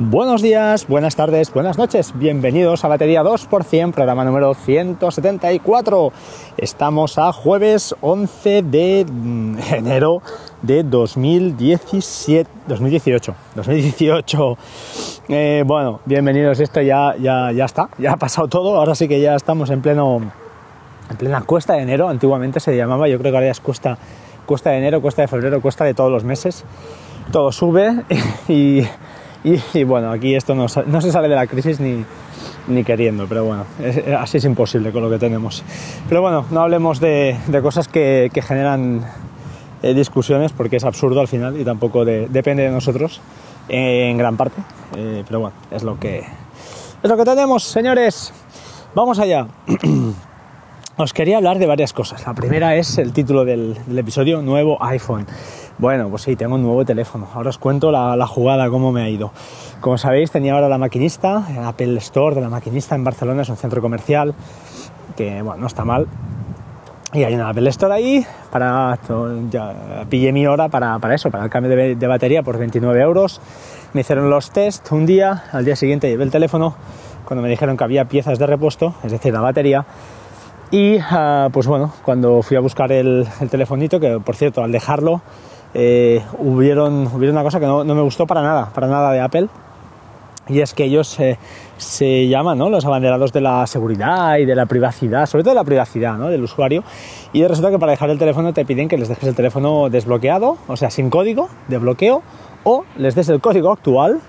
Buenos días, buenas tardes, buenas noches. Bienvenidos a Batería 2%, programa número 174. Estamos a jueves 11 de mm, enero de 2017, 2018. 2018. Eh, bueno, bienvenidos. Esto ya, ya, ya está, ya ha pasado todo. Ahora sí que ya estamos en pleno, en plena cuesta de enero. Antiguamente se llamaba, yo creo que ahora ya es cuesta, cuesta de enero, cuesta de febrero, cuesta de todos los meses. Todo sube y y, bueno, aquí esto no, se sale de la crisis ni, ni queriendo, pero bueno, así es imposible con lo que tenemos. Pero bueno, no hablemos de, cosas que, generan eh, discusiones porque es absurdo al final y tampoco depende de nosotros en gran parte. Eh, pero bueno, es lo que es lo que tenemos, señores. Vamos allá. Os quería hablar de varias cosas. La primera es el título del, del episodio, nuevo iPhone. Bueno, pues sí, tengo un nuevo teléfono. Ahora os cuento la, jugada, cómo me ha ido. Como sabéis, tenía ahora la maquinista, el Apple Store de la maquinista en Barcelona, es un centro comercial que, bueno, no está mal. Y hay una Apple Store ahí, para, ya pillé mi hora para, eso, para el cambio de, de, batería por 29 euros. Me hicieron los test un día, al día siguiente llevé el teléfono, cuando me dijeron que había piezas de repuesto, es decir, la batería, y ah, pues bueno, cuando fui a buscar el, el, telefonito, que por cierto, al dejarlo, eh, hubieron, hubiera una cosa que no, me gustó para nada, para nada de Apple, y es que ellos eh, se llaman ¿no? los abanderados de la seguridad y de la privacidad, sobre todo de la privacidad ¿no? del usuario, y resulta que para dejar el teléfono te piden que les dejes el teléfono desbloqueado, o sea, sin código de bloqueo, o les des el código actual,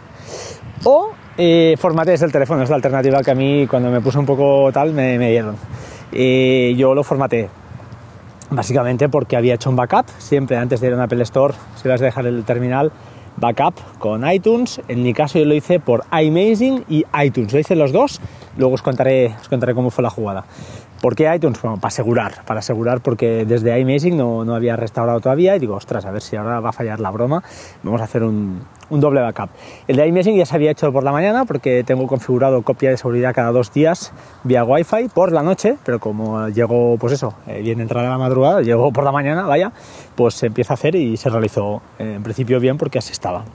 o eh, formatees el teléfono, es la alternativa que a mí cuando me puse un poco tal me, me dieron. Eh, yo lo formateé básicamente porque había hecho un backup, siempre antes de ir a un Apple Store, si vas a dejar el terminal, backup con iTunes, en mi caso yo lo hice por iMazing y iTunes, lo hice los dos, luego os contaré, os contaré cómo fue la jugada. ¿Por qué iTunes? Bueno, para asegurar, para asegurar porque desde iMazing no, no había restaurado todavía y digo, ostras, a ver si ahora va a fallar la broma, vamos a hacer un, un doble backup. El de iMessing ya se había hecho por la mañana porque tengo configurado copia de seguridad cada dos días vía Wi-Fi por la noche, pero como llegó, pues eso, eh, viene entrar a la madrugada, llegó por la mañana, vaya, pues se empieza a hacer y se realizó eh, en principio bien porque así estaba.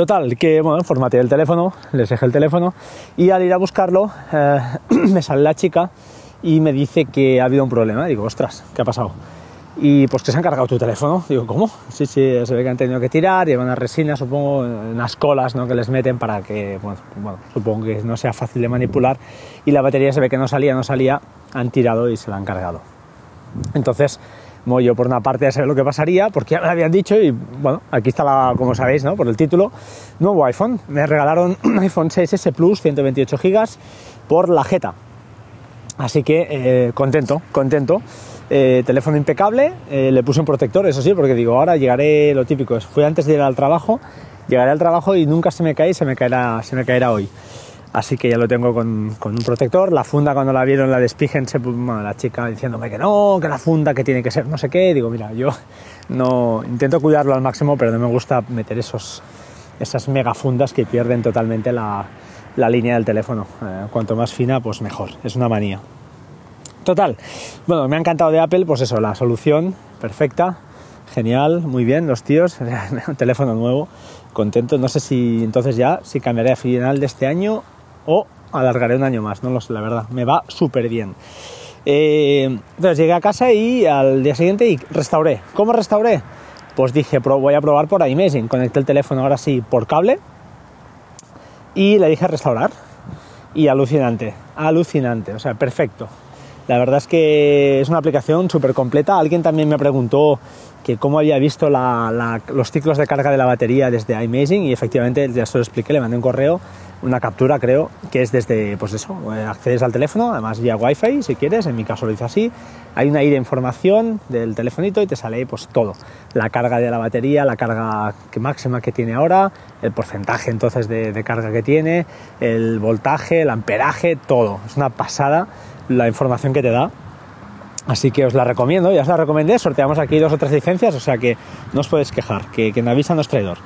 Total, que bueno, formateé el teléfono, les dejé el teléfono y al ir a buscarlo eh, me sale la chica y me dice que ha habido un problema. Digo, ostras, ¿qué ha pasado? y pues que se han cargado tu teléfono. Digo, ¿cómo? Sí, sí, se ve que han tenido que tirar, llevan una resina, supongo, unas colas ¿no? que les meten para que, bueno, supongo que no sea fácil de manipular y la batería se ve que no salía, no salía, han tirado y se la han cargado. Entonces, yo por una parte ya sé lo que pasaría, porque ya me habían dicho y bueno, aquí está, la, como sabéis, ¿no? por el título, nuevo iPhone. Me regalaron un iPhone 6S Plus, 128 GB, por la Jeta. Así que eh, contento, contento. Eh, teléfono impecable, eh, le puse un protector, eso sí, porque digo, ahora llegaré, lo típico, fui antes de ir al trabajo, llegaré al trabajo y nunca se me cae se me caerá, se me caerá hoy. Así que ya lo tengo con, un protector. La funda, cuando la vieron, la despigen, se, la chica diciéndome que no, que la funda, que tiene que ser no sé qué. Digo, mira, yo no intento cuidarlo al máximo, pero no me gusta meter esos, esas mega fundas que pierden totalmente la, la línea del teléfono. Eh, cuanto más fina, pues mejor. Es una manía. Total, bueno, me ha encantado de Apple, pues eso, la solución perfecta, genial, muy bien, los tíos, un teléfono nuevo, contento, no sé si entonces ya, si cambiaré a final de este año o alargaré un año más, no lo sé, la verdad, me va súper bien. Eh, entonces llegué a casa y al día siguiente y restauré. ¿Cómo restauré? Pues dije, voy a probar por iMessing, conecté el teléfono ahora sí por cable y le dije restaurar. Y alucinante, alucinante, o sea, perfecto. La verdad es que es una aplicación súper completa. Alguien también me preguntó que cómo había visto los ciclos de carga de la batería desde iMazing y efectivamente ya se lo expliqué, le mandé un correo, una captura creo, que es desde, pues eso, eh, accedes al teléfono, además vía Wi-Fi si quieres, en mi caso lo hice así, hay una I de información del telefonito y te sale pues todo, la carga de la batería, la carga máxima que tiene ahora, el porcentaje entonces de, carga que tiene, el voltaje, el amperaje, todo, es una pasada la información que te da. Así que os la recomiendo, ya os la recomendé, sorteamos aquí dos o tres licencias, o sea que no os podéis quejar, que quien avisa no es traidor.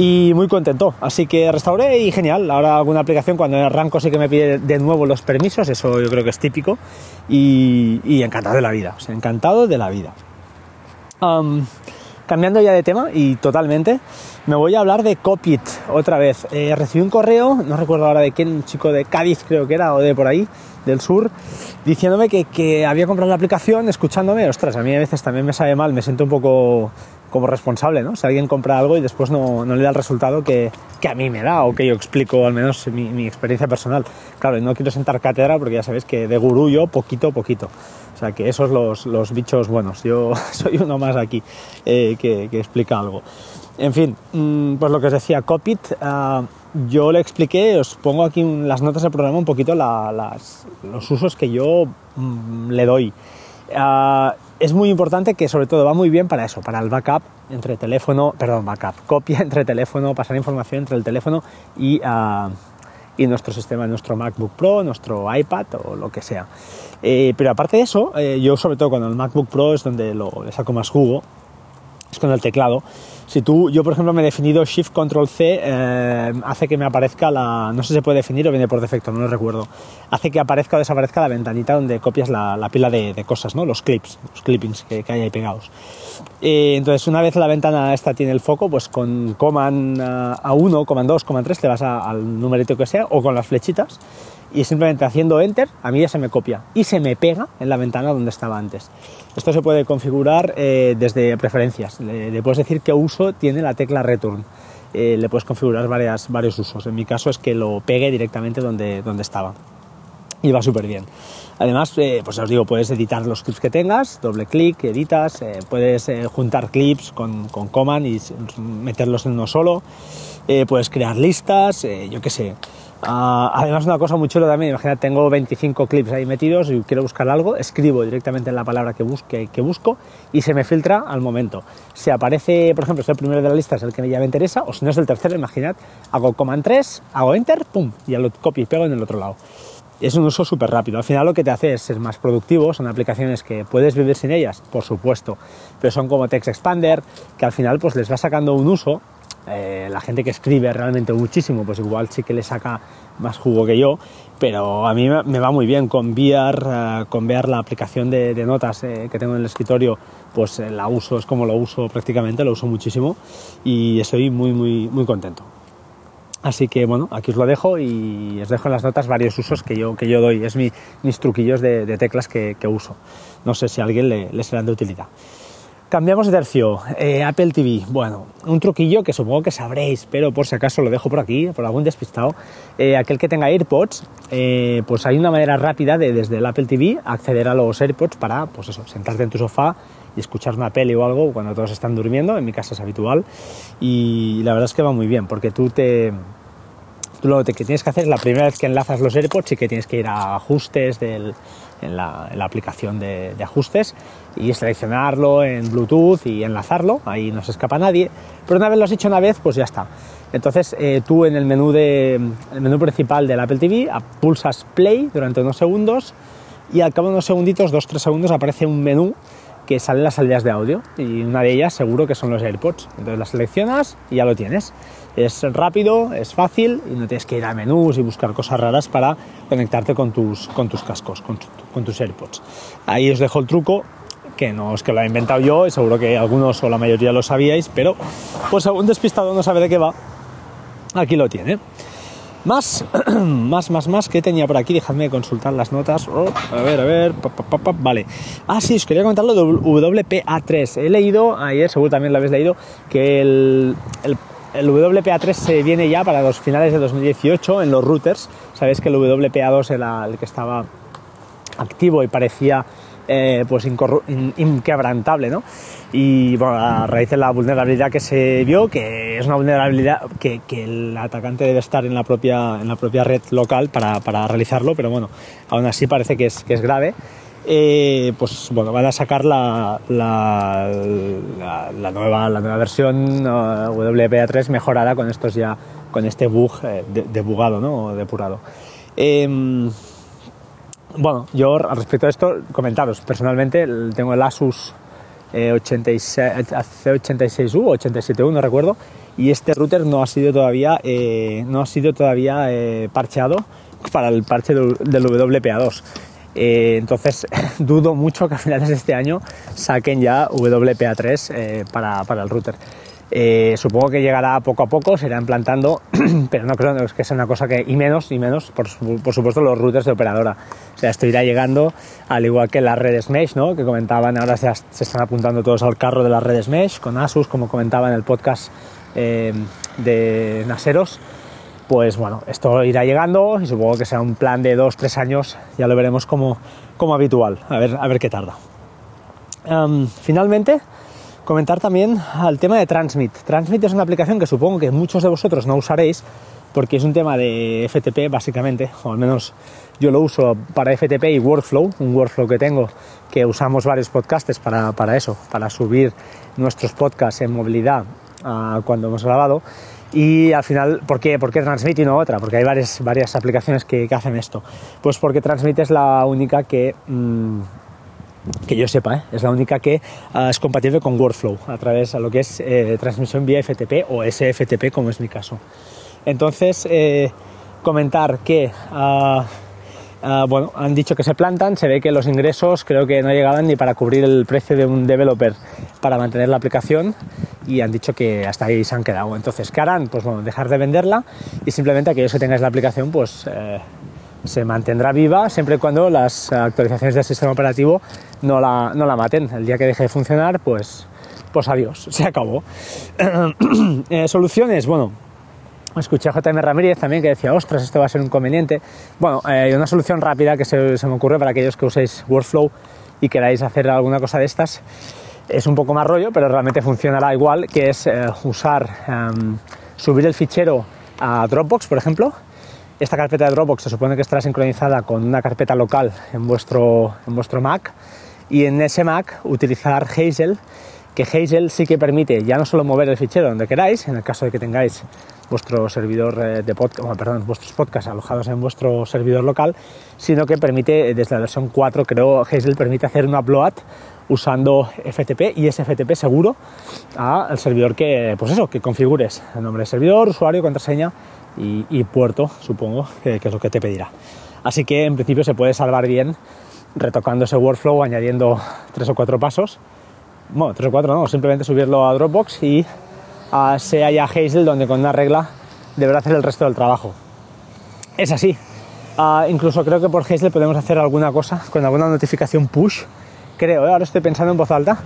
Y muy contento, así que restauré y genial, ahora alguna aplicación cuando arranco sí que me pide de nuevo los permisos, eso yo creo que es típico, y, encantado de la vida, encantado de la vida. cambiando ya de tema y totalmente, me voy a hablar de Copit otra vez. Eh, recibí un correo, no recuerdo ahora de quién, un chico de Cádiz creo que era, o de por ahí, del sur, diciéndome que, que había comprado la aplicación, escuchándome, ostras, a mí a veces también me sabe mal, me siento un poco como responsable, ¿no? Si alguien compra algo y después no, le da el resultado que, que, a mí me da o que yo explico, al menos mi, experiencia personal. Claro, no quiero sentar cátedra porque ya sabéis que de gurú yo poquito, poquito. O sea, que esos los, los bichos buenos. Yo soy uno más aquí eh, que, que, explica algo. En fin, mmm, pues lo que os decía, Copit, uh, yo le expliqué, os pongo aquí en las notas del programa un poquito los usos que yo mmm, le doy. Uh, es muy importante que sobre todo va muy bien para eso, para el backup entre teléfono, perdón, backup, copia entre teléfono, pasar información entre el teléfono y, uh, y nuestro sistema, nuestro MacBook Pro, nuestro iPad o lo que sea. Eh, pero aparte de eso, eh, yo sobre todo con el MacBook Pro es donde lo, le saco más jugo, con el teclado. Si tú, yo por ejemplo me he definido Shift Control C, eh, hace que me aparezca la, no sé si se puede definir o viene por defecto, no lo recuerdo, hace que aparezca o desaparezca la ventanita donde copias la, la pila de, de, cosas, ¿no? los clips, los clippings que, que hay ahí pegados. Eh, entonces una vez la ventana esta tiene el foco, pues con Command A1, Command 2, Command 3 te vas a, al numerito que sea o con las flechitas y simplemente haciendo enter a mí ya se me copia y se me pega en la ventana donde estaba antes. Esto se puede configurar eh, desde preferencias. Le, puedes decir qué uso tiene la tecla return. Eh, le puedes configurar varias, varios usos. En mi caso es que lo pegue directamente donde, donde estaba. Y va súper bien. Además, eh, pues os digo, puedes editar los clips que tengas, doble clic, editas, puedes juntar clips con, con, command y meterlos en uno solo, puedes crear listas, yo qué sé. Uh, además, una cosa muy chula también, imagínate, tengo 25 clips ahí metidos y quiero buscar algo, escribo directamente en la palabra que, busque, que busco y se me filtra al momento. Si aparece, por ejemplo, si el primero de la lista es el que ya me interesa, o si no es el tercero, imaginad, hago command 3, hago enter, pum, y ya lo copio y pego en el otro lado es un uso súper rápido. Al final lo que te hace es ser más productivo, son aplicaciones que puedes vivir sin ellas, por supuesto, pero son como Text Expander, que al final pues les va sacando un uso. Eh, la gente que escribe realmente muchísimo, pues igual sí que le saca más jugo que yo, pero a mí me va muy bien con VR, uh, con VR la aplicación de, notas eh, que tengo en el escritorio, pues eh, la uso, es como lo uso prácticamente, lo uso muchísimo y estoy muy, muy, muy contento. Así que bueno, aquí os lo dejo y os dejo en las notas varios usos que yo, que yo doy. Es mi, mis truquillos de, de teclas que, que, uso. No sé si a alguien le, le serán de utilidad. Cambiamos de tercio. Eh, Apple TV. Bueno, un truquillo que supongo que sabréis, pero por si acaso lo dejo por aquí, por algún despistado. Eh, aquel que tenga AirPods, eh, pues hay una manera rápida de desde el Apple TV acceder a los AirPods para, pues eso, sentarte en tu sofá y escuchar una peli o algo cuando todos están durmiendo, en mi casa es habitual, y la verdad es que va muy bien, porque tú te... Tú lo que tienes que hacer es la primera vez que enlazas los AirPods y que tienes que ir a ajustes del, en, la, aplicación de, de, ajustes y seleccionarlo en Bluetooth y enlazarlo, ahí no se escapa nadie, pero una vez lo has hecho una vez, pues ya está. Entonces eh, tú en el menú, de, el menú principal del Apple TV pulsas play durante unos segundos y al cabo de unos segunditos, dos, tres segundos, aparece un menú que salen las salidas de audio y una de ellas seguro que son los AirPods. Entonces las seleccionas y ya lo tienes. Es rápido, es fácil y no tienes que ir a menús y buscar cosas raras para conectarte con tus, con tus cascos, con, tus AirPods. Ahí os dejo el truco que no es que lo he inventado yo, y seguro que algunos o la mayoría lo sabíais, pero pues algún despistado no sabe de qué va, aquí lo tiene. Más, más, más, más que tenía por aquí, dejadme consultar las notas. Oh, a ver, a ver, pa, vale. Ah, sí, os quería comentar lo de WPA3. He leído, ayer seguro también lo habéis leído, que el, el, el WPA3 se viene ya para los finales de 2018 en los routers. Sabéis que el WPA2 era el que estaba activo y parecía eh, pues in inquebrantable, ¿no? Y bueno, a raíz de la vulnerabilidad que se vio, que es una vulnerabilidad que, el atacante debe estar en la propia, en la propia red local para, para realizarlo, pero bueno, aún así parece que es, que es grave. Eh, pues bueno, van a sacar la, la, nueva, la nueva versión uh, WPA3 mejorada con estos ya, con este bug eh, de, debugado, ¿no? Depurado. Eh, bueno, yo respecto de esto, comentaros, personalmente tengo el Asus eh, 86, C86U o 87U, no recuerdo, y este router no ha sido todavía, eh, no ha sido todavía eh, parcheado para el parche del, del WPA2. entonces dudo mucho que a finales de este año saquen ya WPA3 para, para el router. Eh, supongo que llegará poco a poco, se irá implantando, pero no creo que sea una cosa que, y menos, y menos, por, supuesto, los routers de operadora. O sea, esto irá llegando, al igual que las redes Mesh, ¿no? que comentaban, ahora se, están apuntando todos al carro de las redes Mesh, con Asus, como comentaba en el podcast eh, de Naseros. Pues bueno, esto irá llegando y supongo que será un plan de 2-3 años, ya lo veremos como, como habitual, a ver, a ver qué tarda. finalmente, Comentar también al tema de Transmit. Transmit es una aplicación que supongo que muchos de vosotros no usaréis porque es un tema de FTP básicamente, o al menos yo lo uso para FTP y Workflow, un workflow que tengo que usamos varios podcasters para, para eso, para subir nuestros podcasts en movilidad uh, cuando hemos grabado. Y al final, ¿por qué, ¿por qué Transmit y no otra? Porque hay varias, varias aplicaciones que, que hacen esto. Pues porque Transmit es la única que... Mmm, que yo sepa, ¿eh? es la única que ah, es compatible con Workflow a través de lo que es eh, transmisión vía FTP o SFTP, como es mi caso. Entonces, eh, comentar que, ah, ah, bueno, han dicho que se plantan, se ve que los ingresos creo que no llegaban ni para cubrir el precio de un developer para mantener la aplicación y han dicho que hasta ahí se han quedado. Entonces, ¿qué harán? Pues bueno, dejar de venderla y simplemente aquellos que tengáis la aplicación, pues se mantendrá viva siempre y cuando las actualizaciones del sistema operativo no la, no la maten. El día que deje de funcionar, pues, pues adiós, se acabó. Eh, soluciones, bueno, escuché a JM Ramírez también que decía, ostras, esto va a ser un conveniente. Bueno, eh, una solución rápida que se, me ocurre para aquellos que uséis Workflow y queráis hacer alguna cosa de estas. Es un poco más rollo, pero realmente funcionará igual, que es eh, usar, em, subir el fichero a Dropbox, por ejemplo, esta carpeta de Dropbox se supone que estará sincronizada con una carpeta local en vuestro, en vuestro Mac. Y en ese Mac utilizar Hazel, que Hazel sí que permite ya no solo mover el fichero donde queráis, en el caso de que tengáis vuestro servidor eh, de podcast, perdón, vuestros podcasts alojados en vuestro servidor local, sino que permite, desde la versión 4 creo, Hazel permite hacer un upload usando FTP y ese FTP seguro al servidor que, pues eso, que configures, el nombre de servidor, usuario, contraseña y, puerto, supongo, que, es lo que te pedirá. Así que en principio se puede salvar bien retocando ese workflow, añadiendo tres o cuatro pasos. Bueno, tres o cuatro no, simplemente subirlo a Dropbox y a sea ya Hazel donde con una regla deberá hacer el resto del trabajo. Es así. Ah, incluso creo que por Hazel podemos hacer alguna cosa con alguna notificación push. Creo, ¿eh? ahora estoy pensando en voz alta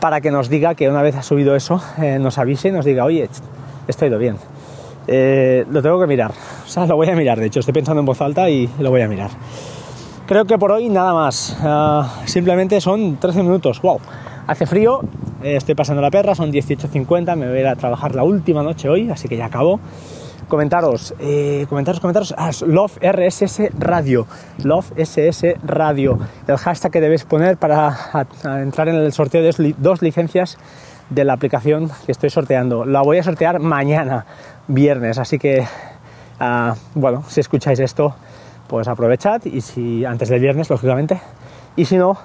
para que nos diga que una vez ha subido eso, eh, nos avise y nos diga, oye, esto ha ido bien. Eh, lo tengo que mirar, o sea, lo voy a mirar, de hecho, estoy pensando en voz alta y lo voy a mirar. Creo que por hoy nada más. Ah, simplemente son 13 minutos. ¡Wow! Hace frío, eh, estoy pasando la perra, son 18.50, me voy a ir a trabajar la última noche hoy, así que ya acabo. Comentaros, eh, comentaros, comentaros. Ah, Love RSS Radio. Love SS Radio. El hashtag que debéis poner para entrar en el sorteo de dos licencias de la aplicación que estoy sorteando. La voy a sortear mañana, viernes, así que, ah, bueno, si escucháis esto, pues aprovechad y si antes del viernes, lógicamente, y si no,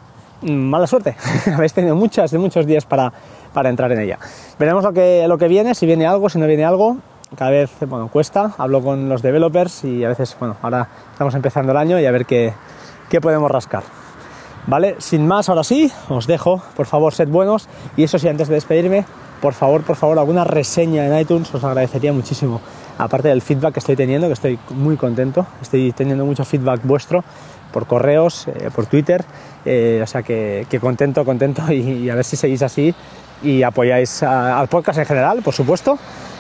mm, mala suerte. Habéis tenido muchas de muchos días para, para, entrar en ella. Veremos lo que, lo que viene, si viene algo, si no viene algo. Cada vez, bueno, cuesta. Hablo con los developers y a veces, bueno, ahora estamos empezando el año y a ver qué, qué podemos rascar. ¿Vale? Sin más, ahora sí, os dejo. Por favor, sed buenos. Y eso sí, antes de despedirme, por favor, por favor, alguna reseña en iTunes os agradecería muchísimo aparte del feedback que estoy teniendo, que estoy muy contento, estoy teniendo mucho feedback vuestro por correos, eh, por Twitter, eh, o sea que, contento, contento y, a ver si seguís así y apoyáis al podcast en general, por supuesto.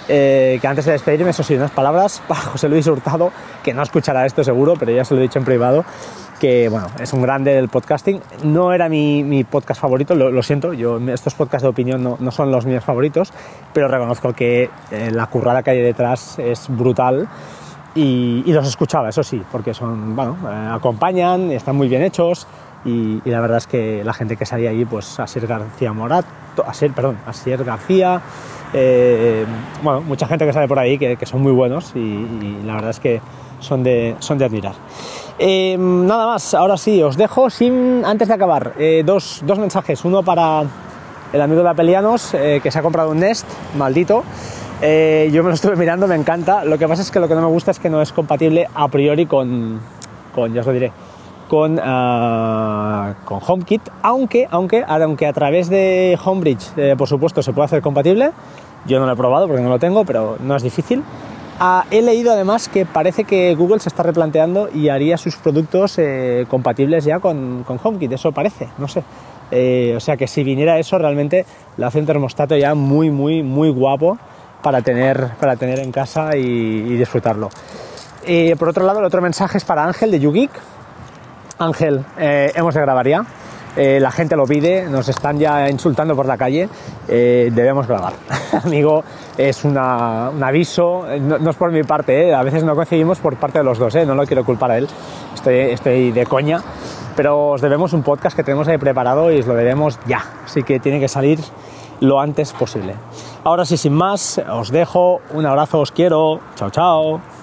Eh, que antes de despedirme, eso sí, unas palabras para José Luis Hurtado, que no escuchará esto seguro, pero ya se lo he dicho en privado, que bueno, es un grande del podcasting. No era mi, podcast favorito, lo, siento, yo, estos podcasts de opinión no, son los míos favoritos, pero reconozco que eh, la currada que hay detrás es brutal. Y, los escuchaba, eso sí, porque son, bueno, eh, acompañan, están muy bien hechos y, la verdad es que la gente que salía ahí, pues Asier García Morat, Asier, perdón, Asier García, eh, bueno, mucha gente que sale por ahí que, son muy buenos y, la verdad es que son de, son de admirar. Eh, nada más, ahora sí, os dejo sin, antes de acabar, eh, dos, dos, mensajes. Uno para el amigo de Apelianos eh, que se ha comprado un Nest, maldito. yo me lo estuve mirando, me encanta. Lo que pasa es que lo que no me gusta es que no es compatible a priori con, con ya os lo diré, con, ah, con HomeKit, aunque, aunque, aunque a través de Homebridge, eh, por supuesto, se puede hacer compatible. Yo no lo he probado porque no lo tengo, pero no es difícil. Ah, he leído además que parece que Google se está replanteando y haría sus productos eh, compatibles ya con, con, HomeKit, eso parece, no sé. Eh, o sea que si viniera eso, realmente lo hace un termostato ya muy, muy, muy guapo para tener, para tener en casa y, disfrutarlo. por otro lado, el otro mensaje es para Ángel de YouGeek. Ángel, eh, hemos de grabar ya. Eh, la gente lo pide, nos están ya insultando por la calle, eh, debemos grabar. Amigo, es un aviso, no, es por mi parte, a veces no coincidimos por parte de los dos, no lo quiero culpar a él, estoy, estoy de coña, pero os debemos un podcast que tenemos ahí preparado y os lo debemos ya, así que tiene que salir lo antes posible. Ahora sí, sin más, os dejo, un abrazo, os quiero, chao, chao.